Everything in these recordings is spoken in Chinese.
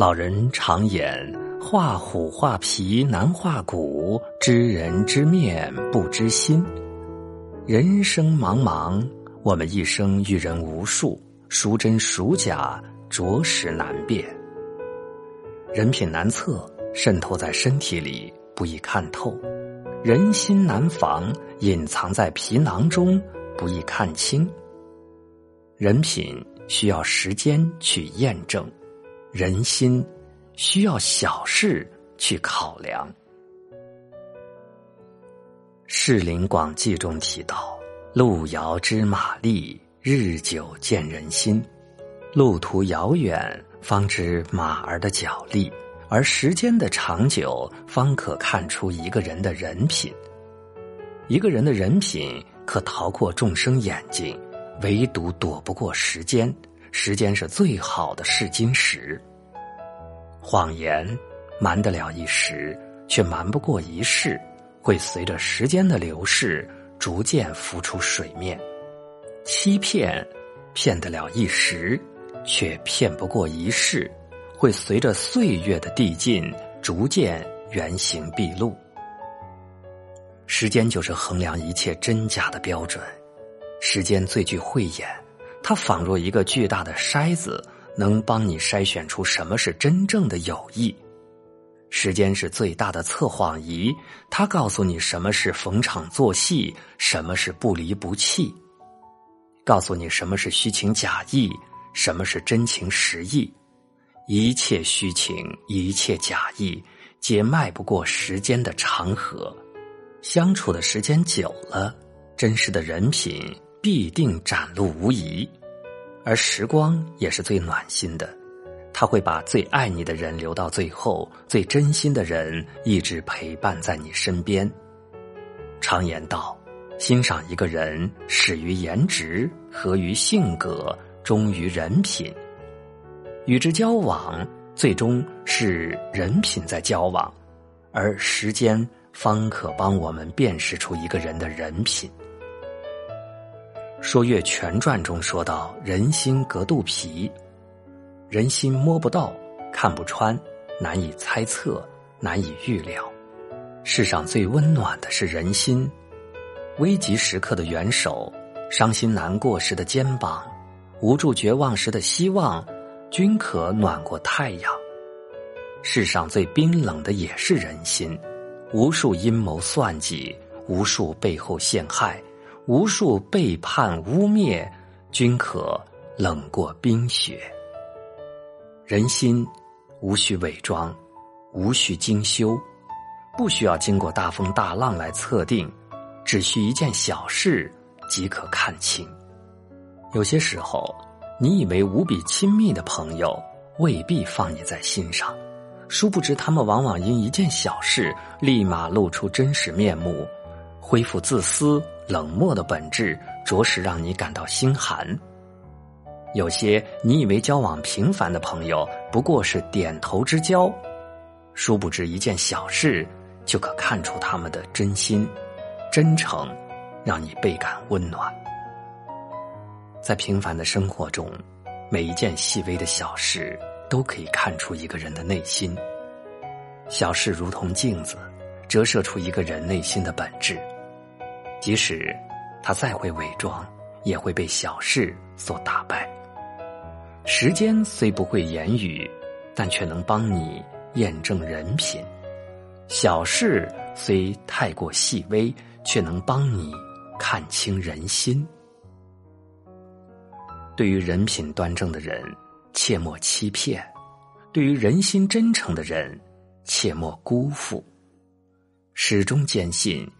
老人常言：“画虎画皮难画骨，知人知面不知心。”人生茫茫，我们一生遇人无数，孰真孰假，着实难辨。人品难测，渗透在身体里，不易看透；人心难防，隐藏在皮囊中，不易看清。人品需要时间去验证。人心需要小事去考量。《世林广记》中提到：“路遥知马力，日久见人心。路途遥远，方知马儿的脚力；而时间的长久，方可看出一个人的人品。一个人的人品可逃过众生眼睛，唯独躲不过时间。”时间是最好的试金石。谎言瞒得了一时，却瞒不过一世，会随着时间的流逝逐渐浮出水面。欺骗骗得了一时，却骗不过一世，会随着岁月的递进逐渐原形毕露。时间就是衡量一切真假的标准，时间最具慧眼。它仿若一个巨大的筛子，能帮你筛选出什么是真正的友谊。时间是最大的测谎仪，它告诉你什么是逢场作戏，什么是不离不弃，告诉你什么是虚情假意，什么是真情实意。一切虚情，一切假意，皆迈不过时间的长河。相处的时间久了，真实的人品。必定展露无遗，而时光也是最暖心的，他会把最爱你的人留到最后，最真心的人一直陪伴在你身边。常言道：欣赏一个人，始于颜值，合于性格，忠于人品。与之交往，最终是人品在交往，而时间方可帮我们辨识出一个人的人品。《说岳全传》中说到：“人心隔肚皮，人心摸不到，看不穿，难以猜测，难以预料。世上最温暖的是人心，危急时刻的援手，伤心难过时的肩膀，无助绝望时的希望，均可暖过太阳。世上最冰冷的也是人心，无数阴谋算计，无数背后陷害。”无数背叛污蔑，均可冷过冰雪。人心无需伪装，无需精修，不需要经过大风大浪来测定，只需一件小事即可看清。有些时候，你以为无比亲密的朋友未必放你在心上，殊不知他们往往因一件小事，立马露出真实面目，恢复自私。冷漠的本质，着实让你感到心寒。有些你以为交往频繁的朋友，不过是点头之交，殊不知一件小事就可看出他们的真心、真诚，让你倍感温暖。在平凡的生活中，每一件细微的小事都可以看出一个人的内心。小事如同镜子，折射出一个人内心的本质。即使他再会伪装，也会被小事所打败。时间虽不会言语，但却能帮你验证人品；小事虽太过细微，却能帮你看清人心。对于人品端正的人，切莫欺骗；对于人心真诚的人，切莫辜负。始终坚信。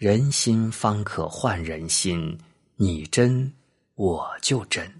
人心方可换人心，你真我就真。